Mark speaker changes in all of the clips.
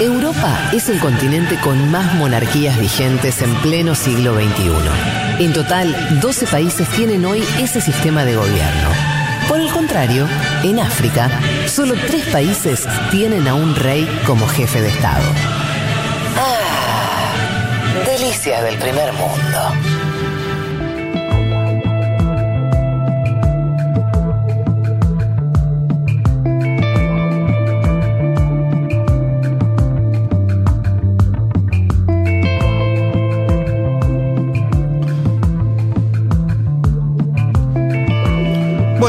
Speaker 1: Europa es el continente con más monarquías vigentes en pleno siglo XXI. En total, 12 países tienen hoy ese sistema de gobierno. Por el contrario, en África, solo tres países tienen a un rey como jefe de Estado. Ah, delicias del primer mundo.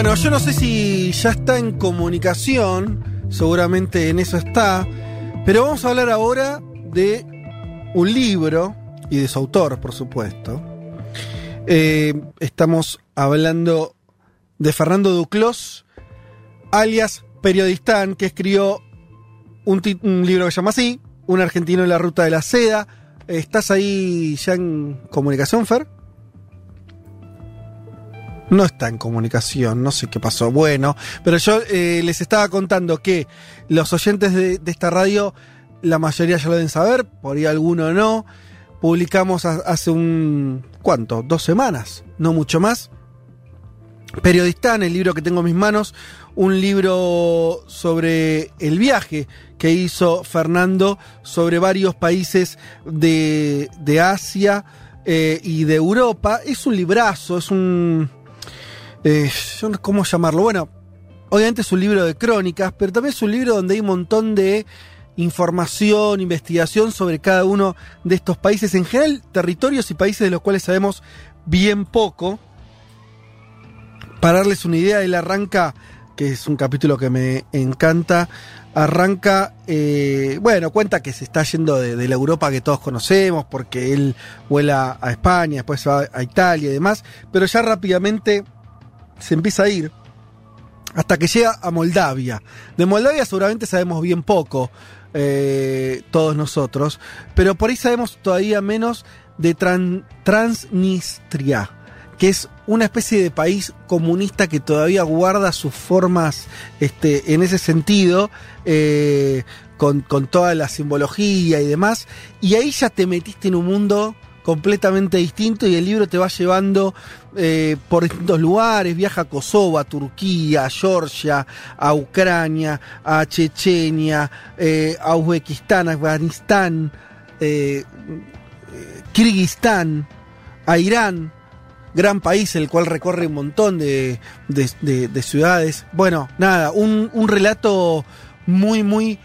Speaker 2: Bueno, yo no sé si ya está en comunicación, seguramente en eso está, pero vamos a hablar ahora de un libro y de su autor, por supuesto. Eh, estamos hablando de Fernando Duclos, alias Periodistán, que escribió un, un libro que se llama así, Un argentino en la ruta de la seda. ¿Estás ahí ya en comunicación, Fer? No está en comunicación, no sé qué pasó. Bueno, pero yo eh, les estaba contando que los oyentes de, esta radio, la mayoría ya lo deben saber, por ahí alguno no. Publicamos hace un. ¿Cuánto? Dos semanas, no mucho más. Periodistán, el libro que tengo en mis manos, un libro sobre el viaje que hizo Fernando sobre varios países de, de Asia eh, y de Europa. Es un librazo, es un eh, ¿Cómo llamarlo? Bueno, obviamente es un libro de crónicas, pero también es un libro donde hay un montón de información, investigación sobre cada uno de estos países, en general territorios y países de los cuales sabemos bien poco. Para darles una idea, él arranca, que es un capítulo que me encanta, arranca, eh, bueno, cuenta que se está yendo de, la Europa que todos conocemos, porque él vuela a España, después va a Italia y demás, pero ya rápidamente se empieza a ir hasta que llega a Moldavia. De Moldavia seguramente sabemos bien poco, eh, todos nosotros, pero por ahí sabemos todavía menos de Transnistria, que es una especie de país comunista que todavía guarda sus formas este, en ese sentido, eh, con, con toda la simbología y demás, y ahí ya te metiste en un mundo completamente distinto y el libro te va llevando eh, por distintos lugares, viaja a Kosovo, a Turquía, a Georgia, a Ucrania, a Chechenia, eh, a Uzbekistán, a Afganistán, eh, Kirguistán, a Irán, gran país el cual recorre un montón de, de, ciudades. Bueno, nada, un, un relato muy, muy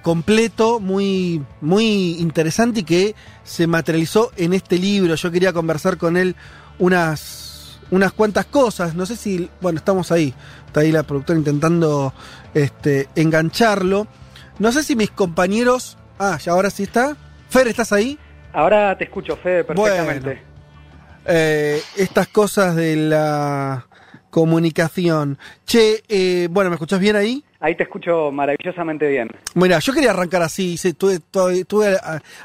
Speaker 2: completo, muy, muy interesante y que se materializó en este libro. Yo quería conversar con él unas, unas cuantas cosas. No sé si, bueno, estamos ahí. Está ahí la productora intentando este, engancharlo. No sé si mis compañeros. Ah, ya ahora sí está. Fer, ¿estás ahí?
Speaker 3: Ahora te escucho, Fede, perfectamente.
Speaker 2: Eh, estas cosas de la comunicación. Che, eh, bueno, ¿me escuchás bien ahí?
Speaker 3: Ahí te escucho maravillosamente bien.
Speaker 2: Mira, yo quería arrancar así, estuve, estuve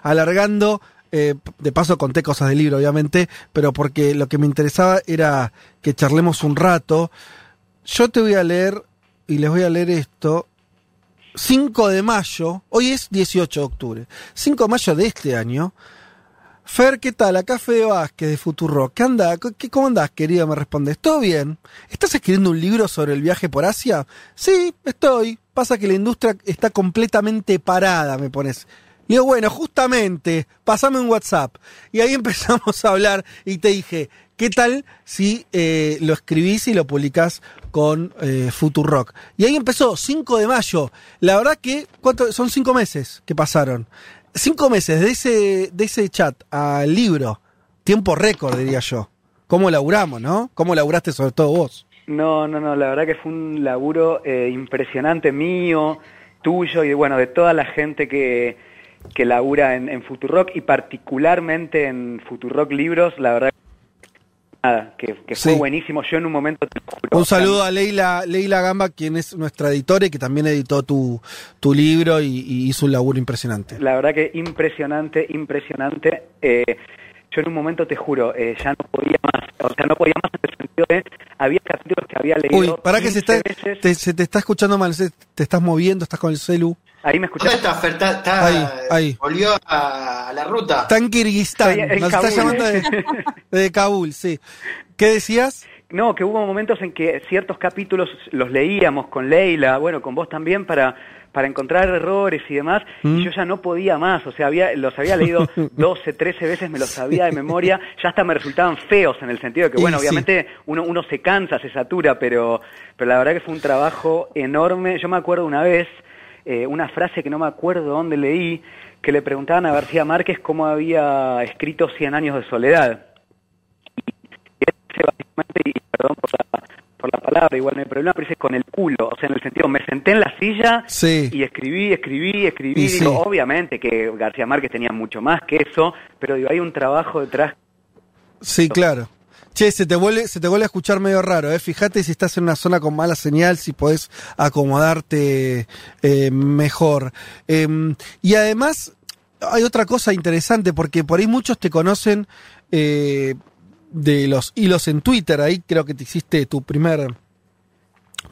Speaker 2: alargando, eh, de paso conté cosas del libro, obviamente, pero porque lo que me interesaba era que charlemos un rato. Yo te voy a leer, y les voy a leer esto, 5 de mayo, hoy es 18 de octubre, 5 de mayo de este año, Fer, ¿qué tal? Acá Fede Vázquez de Futuro. ¿Qué anda? ¿Qué, ¿Cómo andás, querido? Me respondes. ¿Todo bien? ¿Estás escribiendo un libro sobre el viaje por Asia? Sí, estoy. Pasa que la industria está completamente parada, me pones. Y digo, bueno, justamente, pasame un WhatsApp. Y ahí empezamos a hablar y te dije, ¿qué tal si eh, lo escribís y lo publicás con eh, Futurock? Y ahí empezó, 5 de mayo. La verdad que, ¿cuánto? Son cinco meses que pasaron cinco meses de ese, de ese chat al libro, tiempo récord, diría yo. ¿Cómo laburamos, no? ¿Cómo laburaste sobre todo vos?
Speaker 3: No, no, no, la verdad que fue un laburo eh, impresionante mío, tuyo y bueno, de toda la gente que, que labura en, en Futurock y particularmente en Futurock Libros, la verdad nada, que, fue buenísimo. Yo en un momento...
Speaker 2: un saludo a Leila, Leila Gamba, quien es nuestra editora y que también editó tu, tu libro y, hizo un laburo impresionante.
Speaker 3: La verdad que impresionante, impresionante. Eh, yo en un momento te juro, eh, ya no podía más, o sea, no podía más en el sentido de, había capítulos que había leído.
Speaker 2: Uy, para que se,
Speaker 3: 15
Speaker 2: está,
Speaker 3: veces.
Speaker 2: te, se te está escuchando mal, se- te estás moviendo, estás con el celu.
Speaker 3: Ahí me
Speaker 4: ¿Dónde
Speaker 3: escuchás.
Speaker 4: está Fer? Está- está-
Speaker 2: Ahí, ahí.
Speaker 4: Volvió a, a la ruta.
Speaker 2: Está en Kirguistán, nos está
Speaker 3: Kabul.
Speaker 2: llamando de, de Kabul, sí. ¿Qué decías?
Speaker 3: No, que hubo momentos en que ciertos capítulos los leíamos con Leila, bueno, con vos también, para, para encontrar errores y demás,
Speaker 2: Mm.
Speaker 3: y yo ya no podía más, o sea, había, los había leído 12, 13 veces, me los sabía de memoria, ya hasta me resultaban feos en el sentido de que,
Speaker 2: Y
Speaker 3: bueno,
Speaker 2: sí.
Speaker 3: obviamente uno, uno se cansa, se satura, pero, pero la verdad que fue un trabajo enorme. Yo me acuerdo una vez, eh, una frase que no me acuerdo dónde leí, que le preguntaban a García Márquez cómo había escrito Cien años de soledad. Y él dice básicamente, y perdón por la, por la palabra, igual no hay problema, pero dice con el culo, o sea, en el sentido, me senté en la silla
Speaker 2: Sí.
Speaker 3: y escribí, escribí, escribí,
Speaker 2: Y
Speaker 3: digo,
Speaker 2: sí.
Speaker 3: obviamente que García Márquez tenía mucho más que eso, pero digo, hay un trabajo detrás
Speaker 2: Sí, claro. Che, se te vuelve, se te vuelve a escuchar medio raro, ¿eh? Fíjate si estás en una zona con mala señal, si podés acomodarte eh, mejor. Eh, y además, hay otra cosa interesante, porque por ahí muchos te conocen eh, de los hilos en Twitter, ahí creo que te hiciste tu primer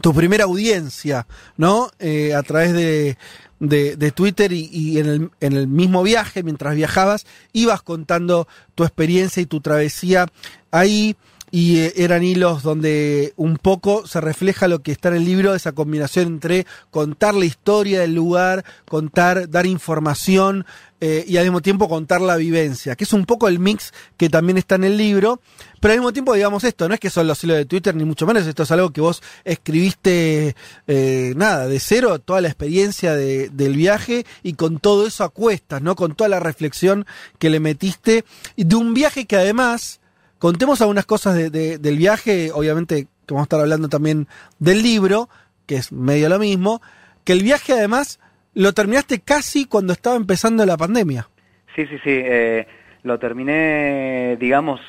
Speaker 2: tu primera audiencia, ¿no? Eh, a través de, de, Twitter y, y en, el, en el mismo viaje, mientras viajabas, ibas contando tu experiencia y tu travesía ahí. Y eh, eran hilos donde un poco se refleja lo que está en el libro, esa combinación entre contar la historia del lugar, contar, dar información eh, y al mismo tiempo contar la vivencia, que es un poco el mix que también está en el libro, pero al mismo tiempo digamos esto, no es que son los hilos de Twitter ni mucho menos, esto es algo que vos escribiste, eh, nada, de cero, toda la experiencia de- del viaje y con todo eso a cuestas, ¿no? Con toda la reflexión que le metiste y de un viaje que además, contemos algunas cosas de- de- del viaje, obviamente que vamos a estar hablando también del libro, que es medio lo mismo, que el viaje además lo terminaste casi cuando estaba empezando la pandemia.
Speaker 3: Sí, sí, sí. eh, lo terminé, digamos,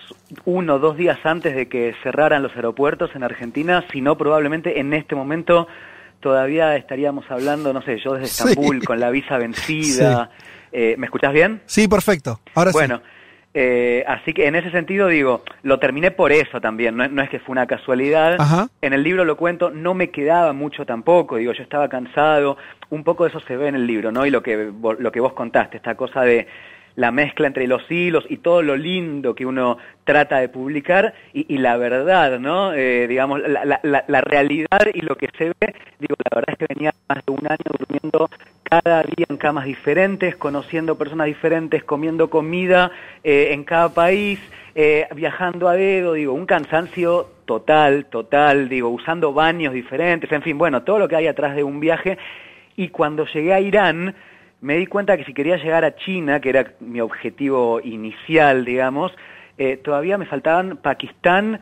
Speaker 3: uno o dos días antes de que cerraran los aeropuertos en Argentina, si no, probablemente en este momento todavía estaríamos hablando, no sé, yo desde
Speaker 2: Sí.
Speaker 3: Estambul con la visa vencida. Eh, ¿Me escuchás bien?
Speaker 2: Sí, perfecto. Ahora
Speaker 3: bueno,
Speaker 2: sí.
Speaker 3: Eh, así que en ese sentido digo, lo terminé por eso también, no, es- no es que fue una casualidad.
Speaker 2: Ajá.
Speaker 3: En el libro lo cuento, no me quedaba mucho tampoco, digo, yo estaba cansado, un poco de eso se ve en el libro, ¿no? Y lo que, lo que vos contaste, esta cosa de la mezcla entre los hilos y todo lo lindo que uno trata de publicar y, y la verdad, ¿no? Eh, digamos, la, la- la- la realidad y lo que se ve, digo, la verdad es que venía más de un año durmiendo cada día en camas diferentes, conociendo personas diferentes, comiendo comida eh, en cada país, eh, viajando a dedo, digo, un cansancio total, total, digo, usando baños diferentes, en fin, bueno, todo lo que hay atrás de un viaje. Y cuando llegué a Irán, me di cuenta que si quería llegar a China, que era mi objetivo inicial, digamos, eh, todavía me faltaban Pakistán,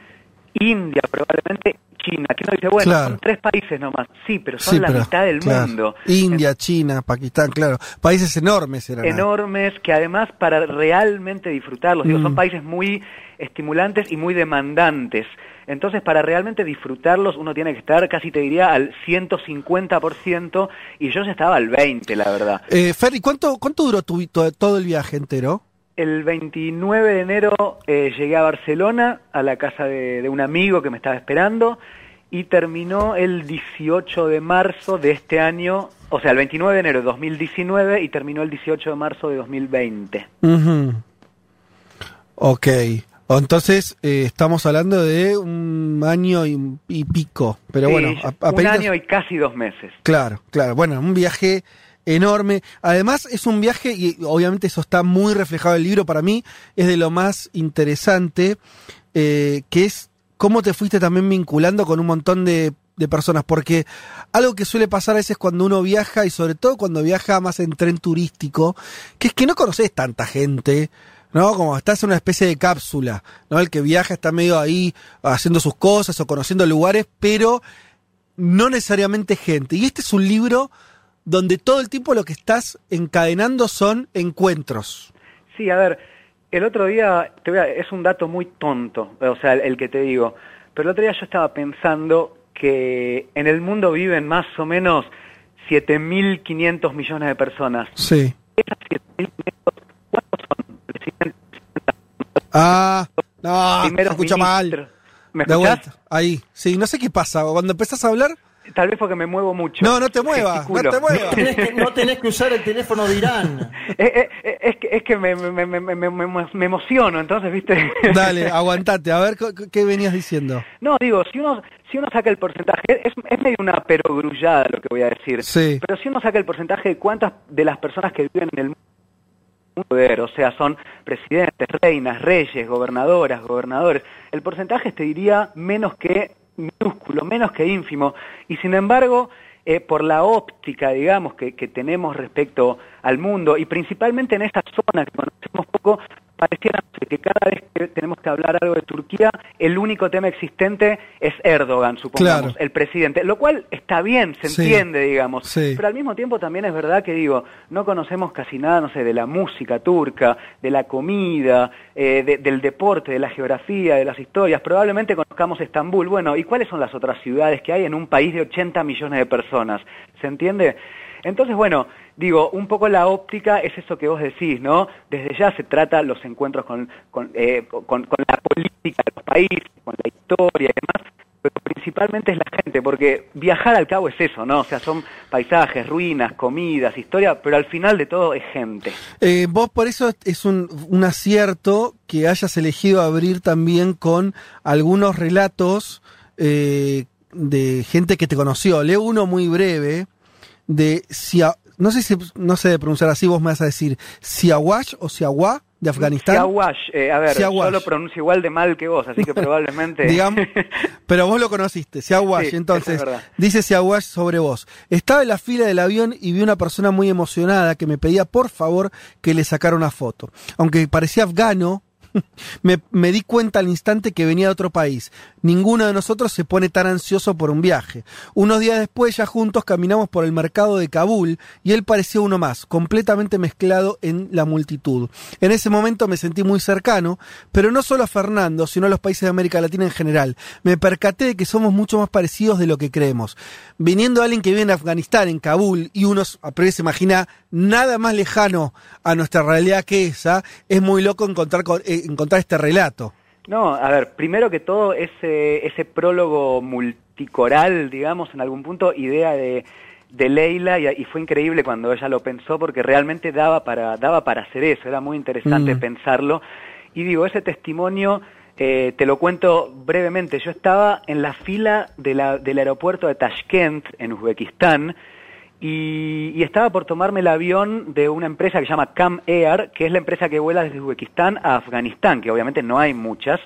Speaker 3: India, probablemente China. Que uno dice, bueno,
Speaker 2: Claro.
Speaker 3: son tres países nomás. Sí, pero son
Speaker 2: Sí,
Speaker 3: la
Speaker 2: pero,
Speaker 3: mitad del
Speaker 2: claro.
Speaker 3: mundo.
Speaker 2: India, China, Pakistán, claro. Países enormes eran.
Speaker 3: enormes que además para realmente disfrutarlos, digo,
Speaker 2: Mm.
Speaker 3: son países muy estimulantes y muy demandantes. Entonces, para realmente disfrutarlos, uno tiene que estar, casi te diría, al 150%, y yo ya estaba al 20%, la verdad.
Speaker 2: Eh, Fer, ¿y cuánto, cuánto duró tu, to- todo el viaje entero?
Speaker 3: El 29 de enero eh, llegué a Barcelona, a la casa de, de un amigo que me estaba esperando, y terminó el 18 de marzo de este año, o sea, el 29 de enero de 2019, y terminó el 18 de marzo de 2020.
Speaker 2: Ujú. Ok. Entonces, eh, estamos hablando de un año y, y pico. Pero
Speaker 3: Sí,
Speaker 2: bueno, a-
Speaker 3: un año y casi dos meses.
Speaker 2: Claro, claro. Bueno, un viaje enorme. Además, es un viaje, y obviamente eso está muy reflejado en el libro para mí, es de lo más interesante, eh, que es cómo te fuiste también vinculando con un montón de, de personas. Porque algo que suele pasar a veces cuando uno viaja, y sobre todo cuando viaja más en tren turístico, que es que no conoces tanta gente. ¿no? Como estás en una especie de cápsula, ¿no? El que viaja está medio ahí haciendo sus cosas o conociendo lugares, pero no necesariamente gente. Y este es un libro donde todo el tiempo lo que estás encadenando son encuentros.
Speaker 3: Sí, a ver, el otro día, te voy a- es un dato muy tonto, o sea, el, el que te digo, pero el otro día yo estaba pensando que en el mundo viven más o menos 7.500 millones de personas.
Speaker 2: Sí.
Speaker 3: Esas 7.500, ¿cuántos son? Presidente,
Speaker 2: Ah, no, se escucha mal.
Speaker 3: ¿Me
Speaker 2: De
Speaker 3: escuchás?
Speaker 2: ahí. Sí, no sé qué pasa. Cuando empezás a hablar,
Speaker 3: Tal vez porque me muevo mucho.
Speaker 2: no, no te muevas, no te muevas.
Speaker 5: Tenés que- no tenés que usar el teléfono de Irán.
Speaker 3: Eh, eh, eh, es que, es que me, me, me, me, me- me- me emociono, entonces, ¿viste?
Speaker 2: Dale, aguantate, a ver qué venías diciendo.
Speaker 3: No, digo, si uno, si uno saca el porcentaje, es, es medio una perogrullada lo que voy a decir,
Speaker 2: Sí.
Speaker 3: pero si uno saca el porcentaje de cuántas de las personas que viven en el mundo, poder, o sea, son presidentes, reinas, reyes, gobernadoras, gobernadores, el porcentaje te diría menos que minúsculo, menos que ínfimo, y sin embargo, eh, por la óptica, digamos, que, que tenemos respecto al mundo, y principalmente en esta zona que conocemos poco, pareciera que cada vez que tenemos que hablar algo de Turquía, el único tema existente es Erdogan, supongamos,
Speaker 2: Claro.
Speaker 3: el presidente, lo cual está bien, se
Speaker 2: Sí.
Speaker 3: entiende, digamos,
Speaker 2: Sí.
Speaker 3: pero al mismo tiempo también es verdad que digo, no conocemos casi nada, no sé, de la música turca, de la comida, eh, de- del deporte, de la geografía, de las historias, probablemente conozcamos Estambul, bueno, ¿y cuáles son las otras ciudades que hay en un país de 80 millones de personas? ¿Se entiende? Entonces, bueno, digo, un poco la óptica es eso que vos decís, ¿no? Desde ya se trata los encuentros con, con, eh, con- con la política de los países, con la historia y demás, pero principalmente es la gente, porque viajar al cabo es eso, ¿no? O sea, son paisajes, ruinas, comidas, historia, pero al final de todo es gente.
Speaker 2: Eh, vos por eso es un, un acierto que hayas elegido abrir también con algunos relatos eh, de gente que te conoció. Leo uno muy breve de Sia, no sé si no sé de pronunciar así, vos me vas a decir Siawash o Siawa de Afganistán.
Speaker 3: Siawash, eh, a ver,
Speaker 2: Siawash.
Speaker 3: yo lo pronuncio igual de mal que vos, así que probablemente...
Speaker 2: digamos, pero vos lo conociste, Siawash,
Speaker 3: Sí,
Speaker 2: entonces,
Speaker 3: es
Speaker 2: dice Siawash sobre vos. Estaba en la fila del avión y vi una persona muy emocionada que me pedía por favor que le sacara una foto. Aunque parecía afgano, me, me di cuenta al instante que venía de otro país. Ninguno de nosotros se pone tan ansioso por un viaje. Unos días después, ya juntos caminamos por el mercado de Kabul y él parecía uno más, completamente mezclado en la multitud. En ese momento me sentí muy cercano, pero no solo a Fernando, sino a los países de América Latina en general. Me percaté de que somos mucho más parecidos de lo que creemos. Viniendo alguien que vive en Afganistán, en Kabul, y uno a priori se imagina nada más lejano a nuestra realidad que esa, es muy loco encontrar, con- eh, encontrar este relato.
Speaker 3: No, a ver, primero que todo, ese, ese prólogo multicoral, digamos, en algún punto, idea de, de Leila, y, y fue increíble cuando ella lo pensó, porque realmente daba para, daba para hacer eso, era muy interesante
Speaker 2: Mm.
Speaker 3: pensarlo. Y digo, ese testimonio, eh, te lo cuento brevemente, yo estaba en la fila de la- del aeropuerto de Tashkent, en Uzbekistán, y, estaba por tomarme el avión de una empresa que se llama Cam Air, que es la empresa que vuela desde Uzbekistán a Afganistán, que obviamente no hay muchas.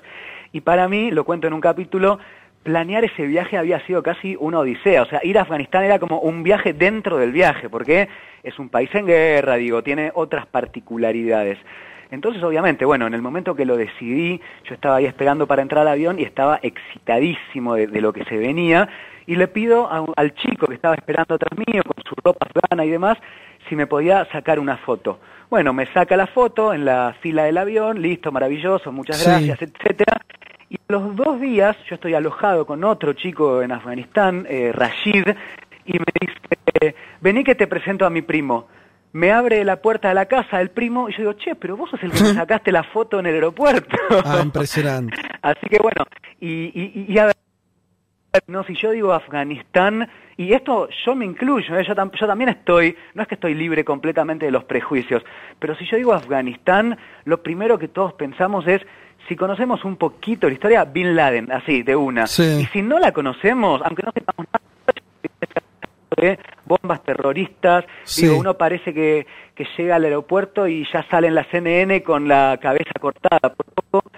Speaker 3: Y para mí, lo cuento en un capítulo, planear ese viaje había sido casi una odisea. O sea, ir a Afganistán era como un viaje dentro del viaje, porque es un país en guerra, digo, tiene otras particularidades. Entonces, obviamente, bueno, en el momento que lo decidí, yo estaba ahí esperando para entrar al avión y estaba excitadísimo de, de lo que se venía. Y le pido a al chico que estaba esperando atrás mío, ropa afgana y demás, si me podía sacar una foto. Bueno, me saca la foto en la fila del avión, listo, maravilloso, muchas
Speaker 2: Sí.
Speaker 3: gracias, etcétera. Y a los dos días yo estoy alojado con otro chico en Afganistán, eh, Rashid, y me dice, vení que te presento a mi primo. Me abre la puerta de la casa el primo y yo digo, che, pero vos sos el que me sacaste la foto en el aeropuerto.
Speaker 2: Ah, impresionante.
Speaker 3: Así que bueno, y, y, y a ver, no, si yo digo Afganistán, y esto yo me incluyo, ¿eh? yo, tam- yo también estoy, no es que estoy libre completamente de los prejuicios, pero si yo digo Afganistán, lo primero que todos pensamos es, si conocemos un poquito la historia, Bin Laden, así, de una.
Speaker 2: Sí.
Speaker 3: Y si no la conocemos, aunque no sepamos nada, de bombas terroristas,
Speaker 2: Sí.
Speaker 3: digo, uno parece que, que llega al aeropuerto y ya sale en la CNN con la cabeza cortada por poco.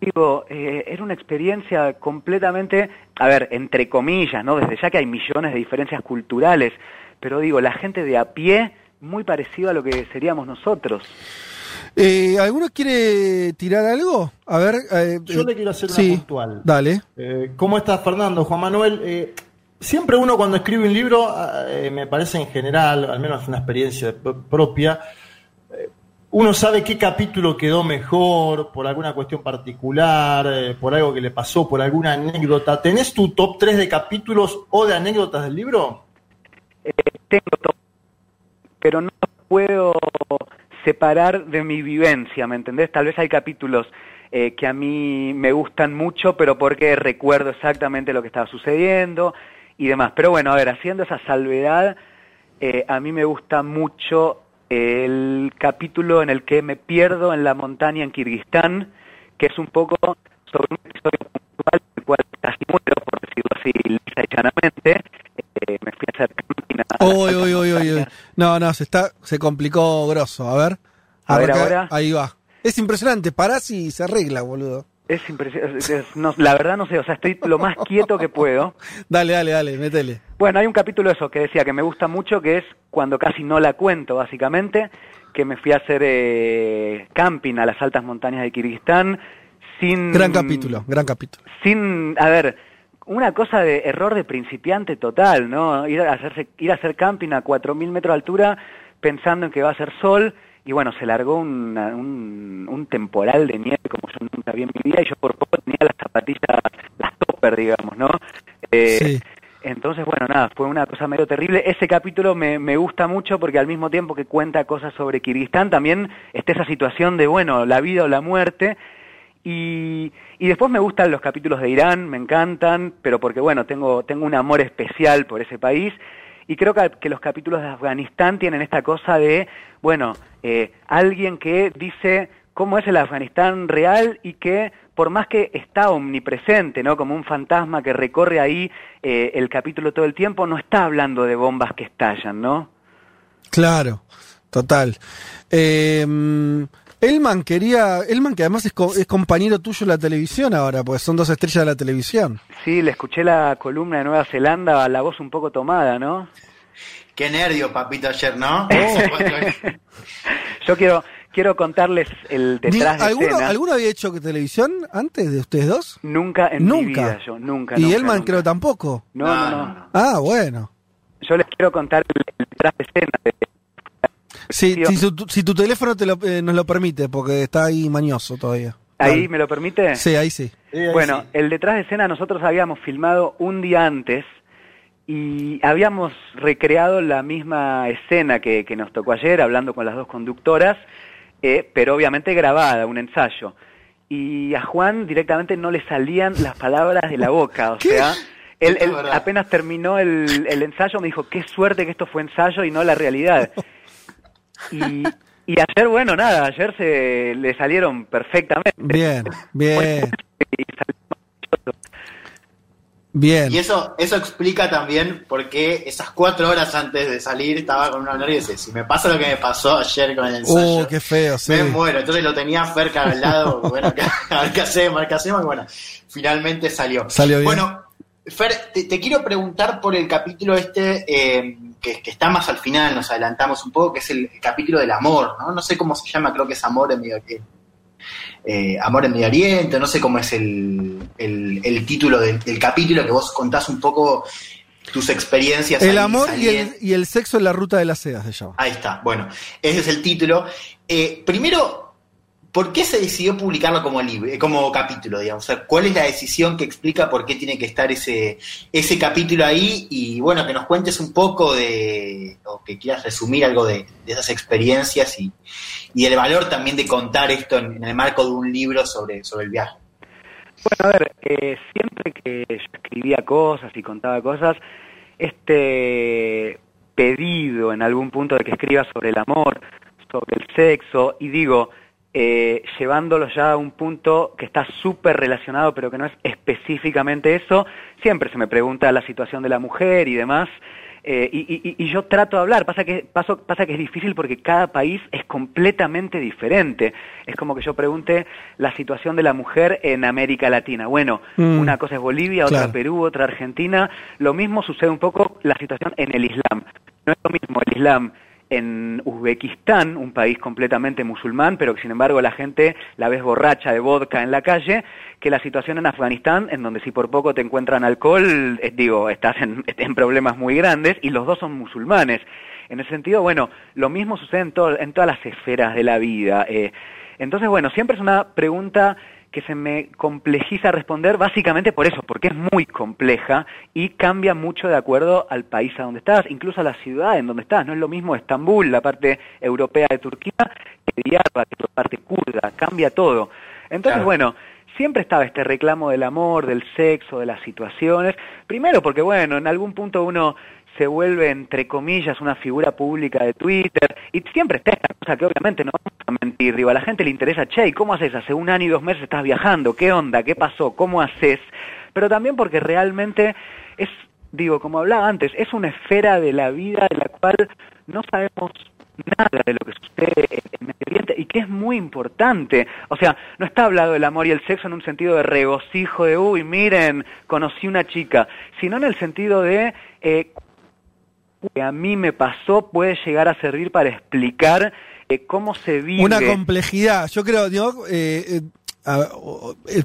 Speaker 3: Digo, eh, era una experiencia completamente, a ver, entre comillas, ¿no? Desde ya que hay millones de diferencias culturales, pero digo, la gente de a pie, muy parecido a lo que seríamos nosotros.
Speaker 2: Eh, ¿Alguno quiere tirar algo? A ver. eh,
Speaker 5: Yo
Speaker 2: eh,
Speaker 5: le quiero hacer una
Speaker 2: sí,
Speaker 5: puntual.
Speaker 2: Dale.
Speaker 5: Eh, ¿Cómo estás, Fernando? Juan Manuel, eh, siempre uno cuando escribe un libro, eh, me parece en general, al menos una experiencia propia, eh, uno sabe qué capítulo quedó mejor, por alguna cuestión particular, eh, por algo que le pasó, por alguna anécdota. ¿Tenés tu top 3 de capítulos o de anécdotas del libro?
Speaker 3: Eh, tengo todo, pero no puedo separar de mi vivencia, ¿me entendés? Tal vez hay capítulos eh, que a mí me gustan mucho, pero porque recuerdo exactamente lo que estaba sucediendo y demás. Pero bueno, a ver, haciendo esa salvedad, eh, a mí me gusta mucho el capítulo en el que me pierdo en la montaña en Kirguistán, que es un poco sobre un episodio puntual, el cual casi muero, por decirlo así, lisa y llanamente. Eh, me fui a hacer
Speaker 2: Uy, uy, uy, uy. No, no, se está, se complicó grosso. A ver.
Speaker 3: A ver ahora.
Speaker 2: Ahí va. Es impresionante, parás y se arregla, boludo.
Speaker 3: Es impresionante. la verdad no sé, o sea, estoy lo más quieto que puedo.
Speaker 2: Dale, dale, dale, métele.
Speaker 3: Bueno, hay un capítulo eso que decía que me gusta mucho, que es cuando casi no la cuento, básicamente, que me fui a hacer eh, camping a las altas montañas de Kirguistán sin...
Speaker 2: Gran capítulo, gran capítulo.
Speaker 3: Sin, a ver, una cosa de error de principiante total, ¿no? Ir a, hacerse, ir a hacer camping a 4.000 metros de altura pensando en que va a ser sol y bueno, se largó una- un, un temporal de nieve como yo nunca vi en mi vida y yo por poco tenía las zapatillas, las topper, digamos, ¿no? Eh,
Speaker 2: Sí.
Speaker 3: entonces, bueno, nada, fue una cosa medio terrible. Ese capítulo me, me gusta mucho porque al mismo tiempo que cuenta cosas sobre Kirguistán, también está esa situación de, bueno, la vida o la muerte. Y, y después me gustan los capítulos de Irán, me encantan, pero porque, bueno, tengo, tengo un amor especial por ese país. Y creo que, los capítulos de Afganistán tienen esta cosa de, bueno, eh, alguien que dice cómo es el Afganistán real y que por más que está omnipresente, ¿no? Como un fantasma que recorre ahí eh, el capítulo todo el tiempo, no está hablando de bombas que estallan, ¿no?
Speaker 2: Claro, total. Eh, Elman quería, Elman que además es, co- es compañero tuyo en la televisión ahora, pues son dos estrellas de la televisión.
Speaker 3: Sí, le escuché la columna de Nueva Zelanda, la voz un poco tomada, ¿no?
Speaker 4: Qué nervio, papito, ayer, ¿no?
Speaker 3: Yo quiero quiero contarles el detrás de
Speaker 2: ¿Alguno,
Speaker 3: escena.
Speaker 2: ¿Alguno había hecho televisión antes de ustedes dos?
Speaker 3: Nunca en mi
Speaker 2: Nunca.
Speaker 3: vida yo, nunca.
Speaker 2: y
Speaker 3: nunca,
Speaker 2: Elman
Speaker 3: nunca.
Speaker 2: creo tampoco.
Speaker 3: No, no, no,
Speaker 2: Ah, bueno.
Speaker 3: Yo les quiero contar el, el detrás de escena. de-
Speaker 2: Sí,
Speaker 3: Sí,
Speaker 2: si, su- si tu teléfono te lo, eh, nos lo permite, porque está ahí mañoso todavía.
Speaker 3: ¿Ahí me lo permite?
Speaker 2: Sí, ahí sí.
Speaker 5: Sí, ahí
Speaker 3: Bueno,
Speaker 5: sí.
Speaker 3: el detrás de escena nosotros habíamos filmado un día antes y habíamos recreado la misma escena que, que nos tocó ayer, hablando con las dos conductoras, eh, pero obviamente grabada, un ensayo. Y a Juan directamente no le salían las palabras de la boca, o
Speaker 2: ¿Qué?
Speaker 3: sea, él, él apenas terminó el, el ensayo me dijo, qué suerte que esto fue ensayo y no la realidad. Y, y ayer, bueno, nada, ayer se le salieron perfectamente.
Speaker 2: Bien, bien, bien.
Speaker 4: Y eso, eso explica también por qué esas cuatro horas antes de salir estaba con una nervio y dice, si me pasa lo que me pasó ayer con el ensayo,
Speaker 2: Uh, qué feo, sí.
Speaker 4: me muero. Entonces lo tenía cerca al lado, bueno, ¿qué- a ver qué hacemos, a ver qué hacemos, y bueno, finalmente salió.
Speaker 2: Salió bien.
Speaker 4: Bueno, Fer, te, te quiero preguntar por el capítulo este, eh, que, que está más al final, nos adelantamos un poco, que es el, capítulo del amor, ¿no? No sé cómo se llama, creo que es Amor en Medio Oriente. Eh, amor en Medio Oriente, no sé cómo es el, el- el título del, del capítulo, que vos contás un poco tus experiencias.
Speaker 2: El
Speaker 4: ahí
Speaker 2: amor y el, y el sexo en la ruta de las sedas se llama.
Speaker 4: Ahí está, bueno, ese es el título. Eh, primero, ¿por qué se decidió publicarlo como libro, eh, como capítulo, digamos? O sea, ¿cuál es la decisión que explica por qué tiene que estar ese, ese capítulo ahí? Y bueno, que nos cuentes un poco de, o que quieras resumir algo de, de esas experiencias y, y el valor también de contar esto en, en el marco de un libro sobre, sobre el viaje.
Speaker 3: Bueno, a ver, eh, siempre que yo escribía cosas y contaba cosas, este pedido en algún punto de que escriba sobre el amor, sobre el sexo, y digo, eh, llevándolo ya a un punto que está súper relacionado, pero que no es específicamente eso, siempre se me pregunta la situación de la mujer y demás, eh, y, y- y yo trato de hablar, pasa que, paso- pasa que es difícil porque cada país es completamente diferente. Es como que yo pregunte la situación de la mujer en América Latina. Bueno,
Speaker 2: Mm.
Speaker 3: una cosa es Bolivia, otra. Perú, otra Argentina. Lo mismo sucede un poco la situación en el Islam. No es lo mismo el Islam en Uzbekistán, un país completamente musulmán, pero que sin embargo la gente la ves borracha de vodka en la calle, que la situación en Afganistán, en donde si por poco te encuentran alcohol, eh, digo, estás en, en problemas muy grandes, y los dos son musulmanes. En ese sentido, bueno, lo mismo sucede en, todo- en todas las esferas de la vida. eh. Entonces, bueno, siempre es una pregunta que se me complejiza responder básicamente por eso, porque es muy compleja y cambia mucho de acuerdo al país a donde estás, incluso a la ciudad en donde estás. No es lo mismo Estambul, la parte europea de Turquía, que Diyarbakir, la parte kurda, cambia todo. Entonces,
Speaker 4: Claro.
Speaker 3: bueno, siempre estaba este reclamo del amor, del sexo, de las situaciones. Primero porque, bueno, en algún punto uno se vuelve, entre comillas, una figura pública de Twitter. Y siempre está esta cosa que obviamente no vamos a mentir. Digo, a la gente le interesa, che, ¿y cómo haces? Hace un año y dos meses estás viajando. ¿Qué onda? ¿Qué pasó? ¿Cómo haces? Pero también porque realmente es, digo, como hablaba antes, es una esfera de la vida de la cual no sabemos nada de lo que sucede en Medio Oriente y que es muy importante. O sea, no está hablado del amor y el sexo en un sentido de regocijo, de, uy, miren, conocí una chica, sino en el sentido de... Eh, que a mí me pasó puede llegar a servir para explicar eh, cómo se vive.
Speaker 2: Una complejidad. Yo creo, digo, eh,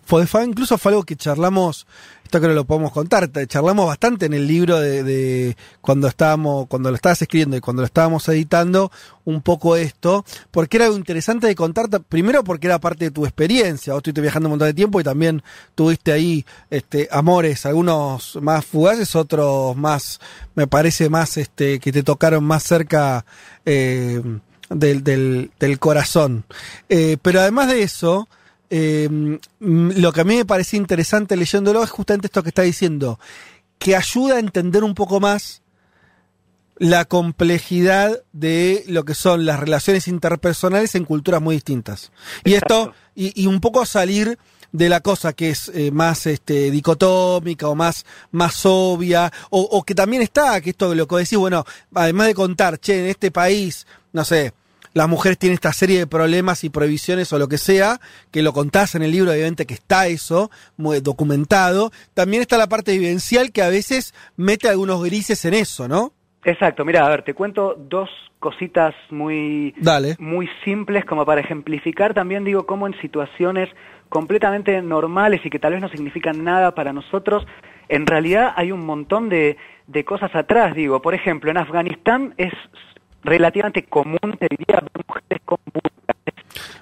Speaker 2: fue- incluso fue algo que charlamos, esto creo que lo podemos contar, charlamos bastante en el libro de, cuando estábamos, cuando lo estabas escribiendo y cuando lo estábamos editando, un poco esto, porque era algo interesante de contar, ta- primero porque era parte de tu experiencia, vos estuviste viajando un montón de tiempo y también tuviste ahí este amores, algunos más fugaces, otros más, me parece más este que te tocaron más cerca eh, del, del, del corazón. Eh, pero además de eso, eh, mm, lo que a mí me parece interesante leyéndolo es justamente esto que está diciendo, que ayuda a entender un poco más la complejidad de lo que son las relaciones interpersonales en culturas muy distintas. Y esto, y, y un poco salir de la cosa que es eh, más este, dicotómica o más, más obvia, o, o que también está, que esto lo que decís, bueno, además de contar, che, en este país, no sé, las mujeres tienen esta serie de problemas y prohibiciones o lo que sea, que lo contás en el libro, obviamente que está eso, muy documentado. También está la parte vivencial que a veces mete algunos grises en eso, ¿no?
Speaker 3: Exacto, mira, a ver, te cuento dos cositas muy,
Speaker 2: Dale.
Speaker 3: muy simples como para ejemplificar también, digo, cómo en situaciones completamente normales y que tal vez no significan nada para nosotros, en realidad hay un montón de, de cosas atrás, digo, por ejemplo, en Afganistán es relativamente común, te diría, ver mujeres con burka.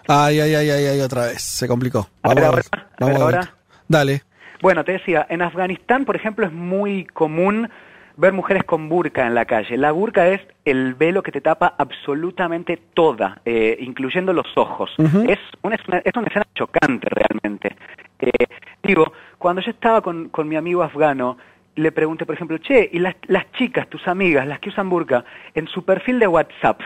Speaker 2: Ay, ay, ay, ay, ay, otra vez. Se complicó.
Speaker 3: A ver,
Speaker 2: Vamos
Speaker 3: ahora, a
Speaker 2: vamos
Speaker 3: ver,
Speaker 2: a ver.
Speaker 3: ahora.
Speaker 2: Dale.
Speaker 3: Bueno, te decía, en Afganistán, por ejemplo, es muy común ver mujeres con burka en la calle. La burka es el velo que te tapa absolutamente toda, eh, incluyendo los ojos.
Speaker 2: Ujú.
Speaker 3: es, una, es, una, es una escena chocante realmente. Eh, digo, cuando yo estaba con, con mi amigo afgano, le pregunté, por ejemplo, che, ¿y las, las chicas, tus amigas, las que usan burka, en su perfil de WhatsApp,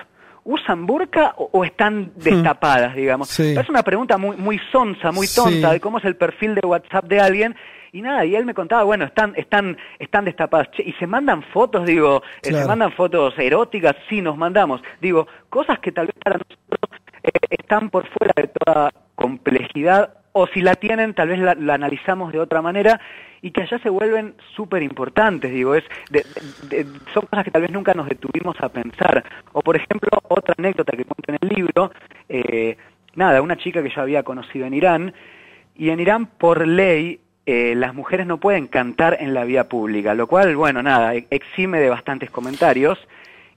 Speaker 3: ¿usan burka o, o están destapadas, digamos?
Speaker 2: Sí.
Speaker 3: Es una pregunta muy, muy sonsa, muy tonta,
Speaker 2: Sí.
Speaker 3: de cómo es el perfil de WhatsApp de alguien. Y nada, y él me contaba, bueno, están, están, están destapadas. Che, y se mandan fotos, digo, eh, se mandan fotos eróticas, sí, nos mandamos. Digo, cosas que tal vez para nosotros eh, están por fuera de toda complejidad, o si la tienen, tal vez la, la analizamos de otra manera, y que allá se vuelven súper importantes, digo, es de- son cosas que tal vez nunca nos detuvimos a pensar. O por ejemplo, otra anécdota que cuento en el libro, eh, nada, una chica que yo había conocido en Irán, y en Irán, por ley, eh, las mujeres no pueden cantar en la vía pública, lo cual, bueno, nada, e- exime de bastantes comentarios.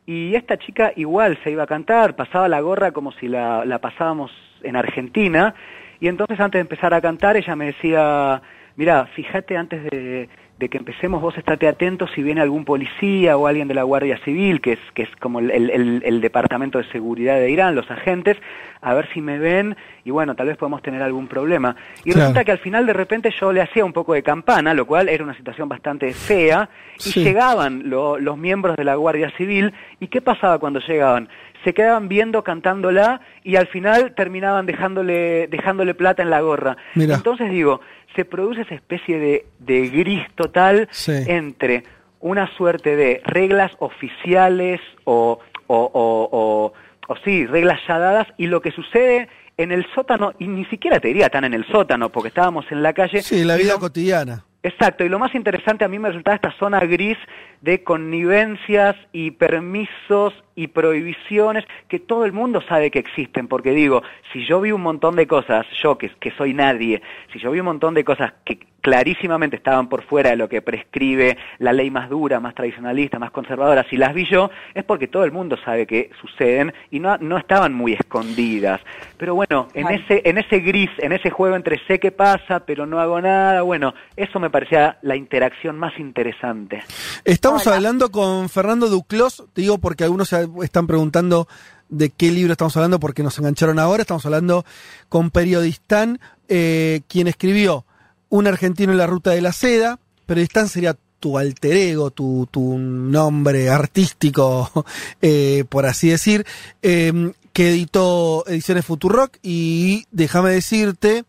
Speaker 3: Y esta chica igual se iba a cantar, pasaba la gorra como si la, la pasábamos en Argentina. Y entonces antes de empezar a cantar ella me decía, mira, fíjate antes de, de que empecemos vos estate atento si viene algún policía o alguien de la Guardia Civil, que es, que es como el, el- el departamento de seguridad de Irán, los agentes, a ver si me ven y bueno, tal vez podemos tener algún problema. Y
Speaker 2: Claro.
Speaker 3: resulta que al final de repente yo le hacía un poco de campana, lo cual era una situación bastante fea, y
Speaker 2: Sí.
Speaker 3: llegaban lo- los miembros de la Guardia Civil, ¿y qué pasaba cuando llegaban? Se quedaban viendo, cantándola, y al final terminaban dejándole, dejándole plata en la gorra. Entonces digo, se produce esa especie de, de gris total
Speaker 2: Sí.
Speaker 3: entre una suerte de reglas oficiales o, o, o, o, sí, reglas ya dadas y lo que sucede en el sótano, y ni siquiera te diría tan en el sótano, porque estábamos en la calle.
Speaker 2: Sí, la vida
Speaker 3: lo-
Speaker 2: cotidiana.
Speaker 3: Exacto, y lo más interesante a mí me resultaba esta zona gris de connivencias y permisos y prohibiciones que todo el mundo sabe que existen, porque digo, si yo vi un montón de cosas, yo que, que soy nadie, si yo vi un montón de cosas que clarísimamente estaban por fuera de lo que prescribe la ley más dura, más tradicionalista, más conservadora, si las vi yo, es porque todo el mundo sabe que suceden y no, no estaban muy escondidas. Pero bueno, en ese, en ese gris, en ese juego entre sé qué pasa, pero no hago nada, bueno, eso me parecía la interacción más interesante.
Speaker 2: Estamos
Speaker 6: Hola.
Speaker 2: hablando con Fernando Duclos, te digo porque algunos se están preguntando de qué libro estamos hablando porque nos engancharon ahora, estamos hablando con Periodistán. eh, quien escribió Un argentino en la ruta de la seda, pero Stan sería tu alter ego, tu, tu nombre artístico, eh, por así decir, eh, que editó Ediciones Futurock. Y déjame decirte,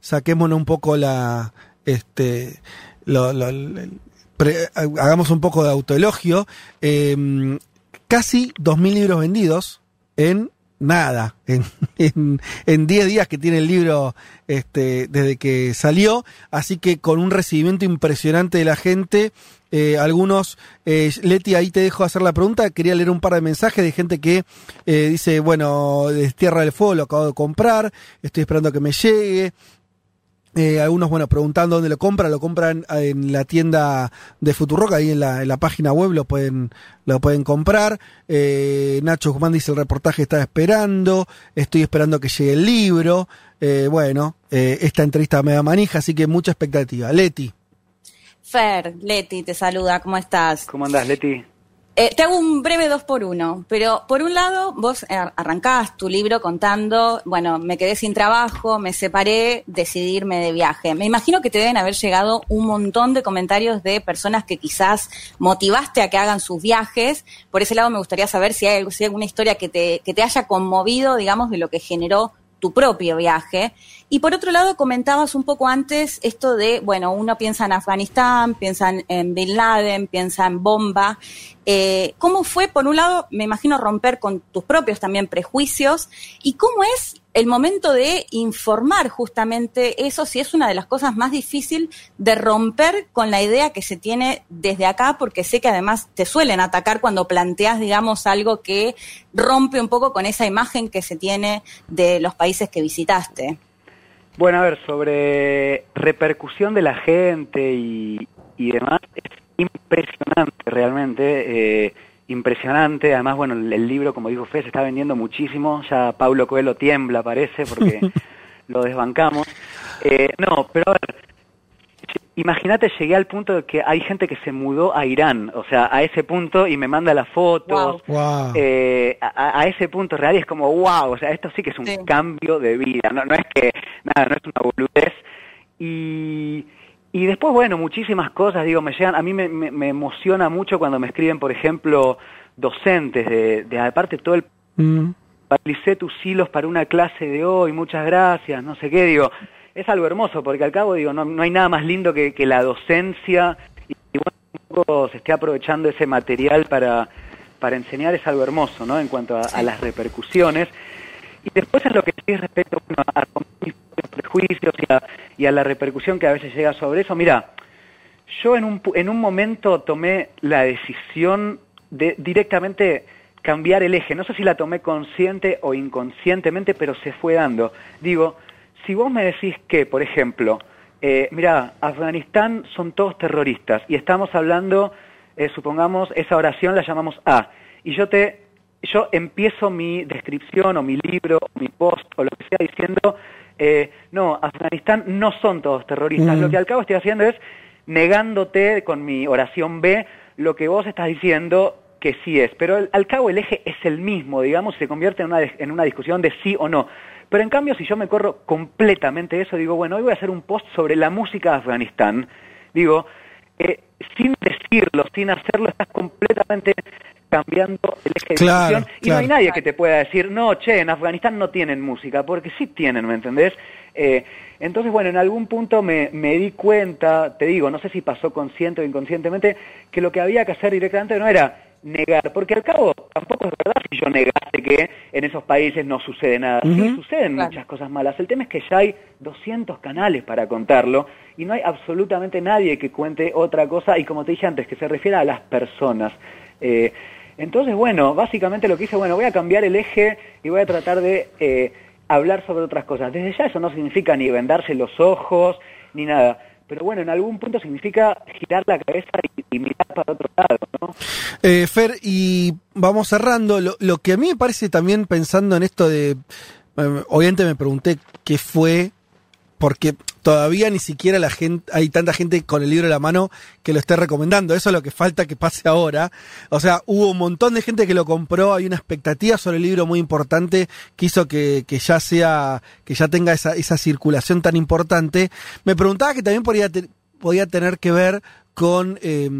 Speaker 2: saquémonos un poco la, este, hagamos un poco de autoelogio, eh, casi 2.000 libros vendidos en nada, en, en, en 10 días que tiene el libro este, desde que salió, así que con un recibimiento impresionante de la gente, eh, algunos, eh, Leti, ahí te dejo hacer la pregunta, quería leer un par de mensajes de gente que eh, dice, bueno, de Tierra del Fuego lo acabo de comprar, estoy esperando que me llegue, eh, algunos, bueno, preguntando dónde lo compran, lo compran en la tienda de Futurock, ahí en la, en la página web lo pueden, lo pueden comprar. Eh, Nacho Guzmán dice el reportaje está esperando, estoy esperando que llegue el libro. Eh, bueno, eh, esta entrevista me da manija, así que mucha expectativa. Leti.
Speaker 6: Fer, Leti, te saluda, ¿cómo estás?
Speaker 3: ¿Cómo andás, Leti?
Speaker 6: Eh, te hago un breve dos por uno, pero por un lado, vos arrancás tu libro contando, bueno, me quedé sin trabajo, me separé, decidí irme de viaje. Me imagino que te deben haber llegado un montón de comentarios de personas que quizás motivaste a que hagan sus viajes. Por ese lado me gustaría saber si hay, si hay alguna historia que te, que te haya conmovido, digamos, de lo que generó tu propio viaje. Y por otro lado, comentabas un poco antes esto de, bueno, uno piensa en Afganistán, piensa en, Bin Laden, piensa en bomba. Eh, ¿Cómo fue, por un lado, me imagino, romper con tus propios también prejuicios? ¿Y cómo es el momento de informar justamente eso, si es una de las cosas más difíciles de romper con la idea que se tiene desde acá, porque sé que además te suelen atacar cuando planteas, digamos, algo que rompe un poco con esa imagen que se tiene de los países que visitaste?
Speaker 3: Bueno, a ver, sobre repercusión de la gente y, y demás, es impresionante realmente, eh, impresionante. Además, bueno, el, el libro, como dijo Fe, se está vendiendo muchísimo. Ya Paulo Coelho tiembla, parece, porque lo desbancamos. Eh, no, pero a ver, imagínate, llegué al punto de que hay gente que se mudó a Irán, o sea, a ese punto y me manda las fotos.
Speaker 6: Wow.
Speaker 2: Wow.
Speaker 3: Eh, a, a ese punto real y es como, wow, o sea, esto sí que es un
Speaker 6: Sí.
Speaker 3: cambio de vida, no, no es que, nada, no es una boludez. Y, y después, bueno, muchísimas cosas, digo, me llegan, a mí me, me, me emociona mucho cuando me escriben, por ejemplo, docentes de, de aparte todo el
Speaker 2: Mm.
Speaker 3: tus hilos para una clase de hoy, muchas gracias, no sé qué, digo, es algo hermoso, porque al cabo, digo, no, no hay nada más lindo que, que la docencia, y, y bueno, un poco se esté aprovechando ese material para, para enseñar, es algo hermoso, ¿no?, en cuanto a, a las repercusiones. Y después es lo que sí respecto bueno, a mis prejuicios y a, y a la repercusión que a veces llega sobre eso. Mira, yo en un, en un momento tomé la decisión de directamente cambiar el eje. No sé si la tomé consciente o inconscientemente, pero se fue dando. Digo, si vos me decís que, por ejemplo, eh, mira, Afganistán son todos terroristas y estamos hablando, eh, supongamos, esa oración la llamamos A, y yo te, yo empiezo mi descripción o mi libro o mi post o lo que sea diciendo, eh, no, Afganistán no son todos terroristas. Lo que al cabo estoy haciendo es negándote con mi oración B lo que vos estás diciendo que sí es. Pero al, al cabo el eje es el mismo, digamos, se convierte en una, en una discusión de sí o no. Pero en cambio, si yo me corro completamente eso, digo, bueno, hoy voy a hacer un post sobre la música de Afganistán. Digo, eh, sin decirlo, sin hacerlo, estás completamente cambiando el eje de discusión y no hay nadie que te pueda decir, no, che, en Afganistán no tienen música, porque sí tienen, ¿me entendés? Eh, entonces, bueno, en algún punto me, me di cuenta, te digo, no sé si pasó consciente o inconscientemente, que lo que había que hacer directamente no era negar, porque al cabo tampoco es verdad si yo negase que en esos países no sucede nada. Sí,
Speaker 2: Ujú.
Speaker 3: suceden
Speaker 6: Claro.
Speaker 3: muchas cosas malas. El tema es que ya hay 200 canales para contarlo y no hay absolutamente nadie que cuente otra cosa y como te dije antes, que se refiera a las personas. Eh, entonces, bueno, básicamente lo que hice, bueno, voy a cambiar el eje y voy a tratar de eh, hablar sobre otras cosas. Desde ya eso no significa ni vendarse los ojos ni nada. Pero bueno, en algún punto significa girar la cabeza y, mirar para otro lado, ¿no?
Speaker 2: Eh, Fer, y vamos cerrando. Lo, lo que a mí me parece también pensando en esto de. eh, obviamente me pregunté qué fue porque todavía ni siquiera la gente, hay tanta gente con el libro en la mano que lo esté recomendando. Eso es lo que falta que pase ahora. O sea, hubo un montón de gente que lo compró, hay una expectativa sobre el libro muy importante que hizo que, que ya sea, que ya tenga esa, esa circulación tan importante. Me preguntaba que también podía, te- podía tener que ver con, eh,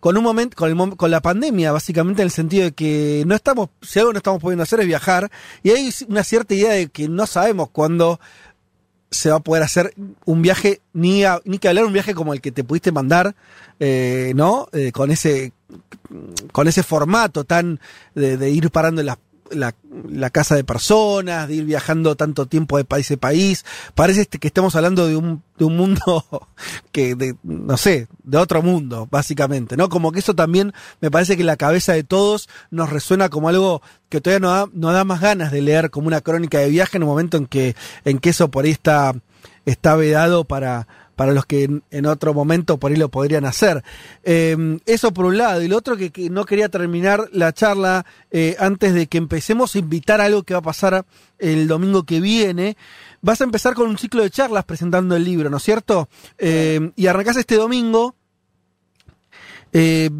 Speaker 2: con un momento, con, el con la pandemia, básicamente en el sentido de que no estamos, si algo no estamos pudiendo hacer es viajar, y hay una cierta idea de que no sabemos cuándo se va a poder hacer un viaje, ni, a- ni que hablar un viaje como el que te pudiste mandar, eh, ¿no? Eh, con ese con ese formato tan de, de ir parando en la, la, casa de personas, de ir viajando tanto tiempo de país a país. Parece este- que estamos hablando de un, de un mundo que, de, no sé, de otro mundo, básicamente, ¿no? Como que eso también me parece que la cabeza de todos nos resuena como algo que todavía nos da, nos da más ganas de leer como una crónica de viaje en un momento en que, en que eso por ahí está, está vedado para, para los que en, otro momento por ahí lo podrían hacer. Eh, eso por un lado. Y lo otro que, no quería terminar la charla eh, antes de que empecemos a invitar a algo que va a pasar el domingo que viene. Vas a empezar con un ciclo de charlas presentando el libro, ¿no es cierto? Eh, y arrancás este domingo. Eh,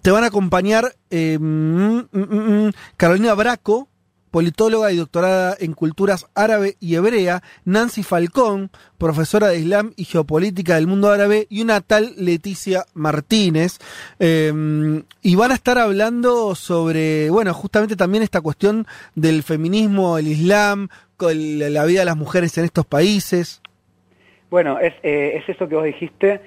Speaker 2: te van a acompañar eh, mm, mm, mm, Carolina Braco, politóloga y doctorada en culturas árabe y hebrea, Nancy Falcón, profesora de Islam y geopolítica del mundo árabe, y una tal Leticia Martínez. Eh, y van a estar hablando sobre, bueno, justamente también esta cuestión del feminismo, el Islam, la vida de las mujeres en estos países.
Speaker 3: Bueno, es, eh, es eso que vos dijiste.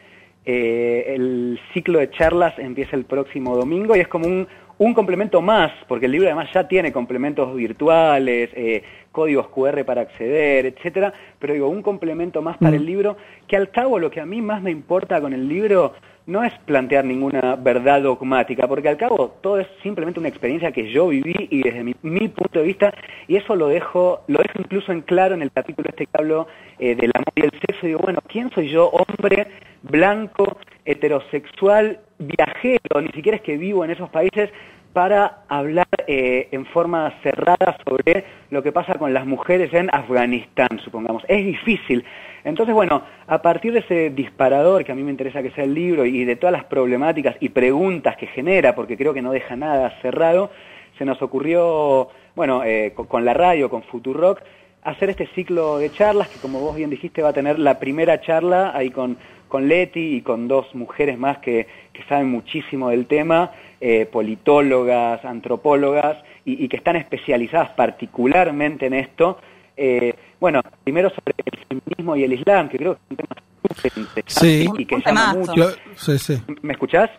Speaker 3: eh, el ciclo de charlas empieza el próximo domingo y es como un, un complemento más, porque el libro además ya tiene complementos virtuales, eh, códigos QR para acceder, etcétera, pero digo, un complemento más para el libro, que al cabo lo que a mí más me importa con el libro no es plantear ninguna verdad dogmática, porque al cabo todo es simplemente una experiencia que yo viví y desde mi, mi punto de vista, y eso lo dejo, lo dejo incluso en claro en el capítulo este que hablo eh, del amor y el sexo, y digo, bueno, ¿quién soy yo, hombre, blanco, heterosexual, viajero, ni siquiera es que vivo en esos países, para hablar eh, en forma cerrada sobre lo que pasa con las mujeres en Afganistán, supongamos. Es difícil. Entonces, bueno, a partir de ese disparador que a mí me interesa que sea el libro y de todas las problemáticas y preguntas que genera, porque creo que no deja nada cerrado, se nos ocurrió, bueno, eh, con, la radio, con Futurock, hacer este ciclo de charlas que, como vos bien dijiste, va a tener la primera charla ahí con, con Leti y con dos mujeres más que, que saben muchísimo del tema, eh, politólogas, antropólogas, y, y, que están especializadas particularmente en esto. Eh, bueno, primero sobre el feminismo y el Islam, que creo que es un tema súper interesante
Speaker 2: Sí.
Speaker 3: y que llama mucho.
Speaker 2: Lo- sí, sí.
Speaker 3: ¿Me escuchás?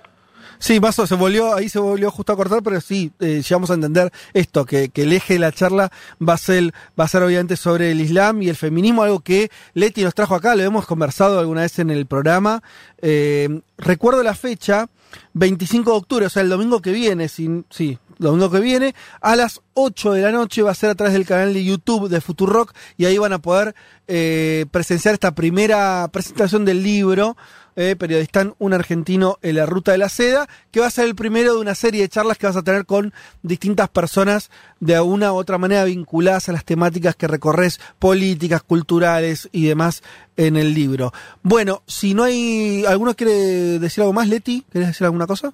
Speaker 2: Sí, Mazo, se volvió, ahí se volvió justo a cortar, pero sí, eh, llegamos a entender esto, que, el eje de la charla va a ser, va a ser obviamente sobre el Islam y el feminismo, algo que Leti nos trajo acá, lo hemos conversado alguna vez en el programa. Eh, recuerdo la fecha, 25 de octubre, o sea, el domingo que viene, sin, sí, domingo que viene, a las 8 de la noche va a ser a través del canal de YouTube de Futurock y ahí van a poder eh, presenciar esta primera presentación del libro eh, Periodistán, un argentino en la ruta de la seda, que va a ser el primero de una serie de charlas que vas a tener con distintas personas de una u otra manera vinculadas a las temáticas que recorres, políticas, culturales y demás en el libro. Bueno, si no hay... ¿Alguno quiere decir algo más, Leti? ¿Querés decir alguna cosa?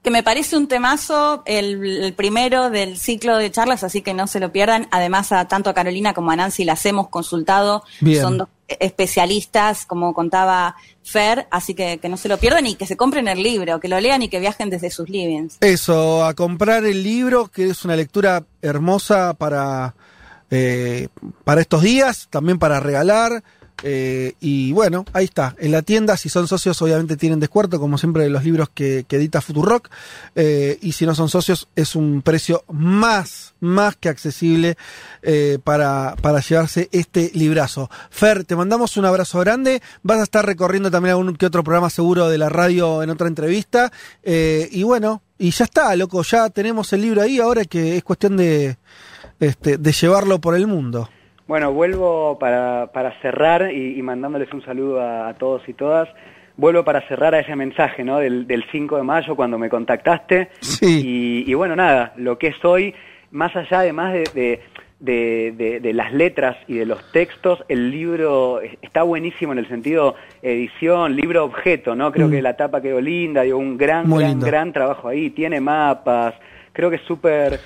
Speaker 6: que me parece un temazo, el, el primero del ciclo de charlas, así que no se lo pierdan. Además, a tanto a Carolina como a Nancy las hemos consultado.
Speaker 2: Bien.
Speaker 6: Son dos especialistas, como contaba Fer, así que, que no se lo pierdan y que se compren el libro, que lo lean y que viajen desde sus livings.
Speaker 2: Eso, a comprar el libro, que es una lectura hermosa para, eh, para estos días, también para regalar. Eh, y bueno, ahí está. En la tienda, si son socios, obviamente tienen descuento, como siempre de los libros que, que edita Futurock. Eh, y si no son socios, es un precio más, más que accesible eh, para, para llevarse este librazo. Fer, te mandamos un abrazo grande. Vas a estar recorriendo también algún que otro programa seguro de la radio en otra entrevista. Eh, y bueno, y ya está, loco, ya tenemos el libro ahí, ahora que es cuestión de, este, de llevarlo por el mundo.
Speaker 3: Bueno, vuelvo para, para cerrar y, y mandándoles un saludo a, a todos y todas. Vuelvo para cerrar a ese mensaje, ¿no? Del, del 5 de mayo cuando me contactaste.
Speaker 2: Sí.
Speaker 3: Y, y bueno, nada, lo que es hoy, más allá además de, de, de, de, de, las letras y de los textos, el libro está buenísimo en el sentido edición, libro objeto, ¿no? Creo
Speaker 2: Mm.
Speaker 3: que la tapa quedó linda, dio un gran,
Speaker 2: Muy
Speaker 3: gran,
Speaker 2: lindo.
Speaker 3: gran trabajo ahí, tiene mapas, creo que es súper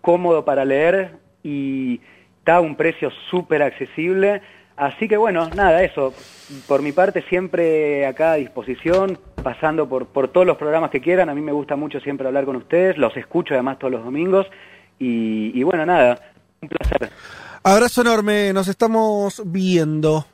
Speaker 3: cómodo para leer y está a un precio súper accesible. Así que bueno, nada, eso. Por mi parte, siempre acá a disposición, pasando por, por todos los programas que quieran. A mí me gusta mucho siempre hablar con ustedes, los escucho además todos los domingos. Y, y bueno, nada, un placer.
Speaker 2: Abrazo enorme, nos estamos viendo.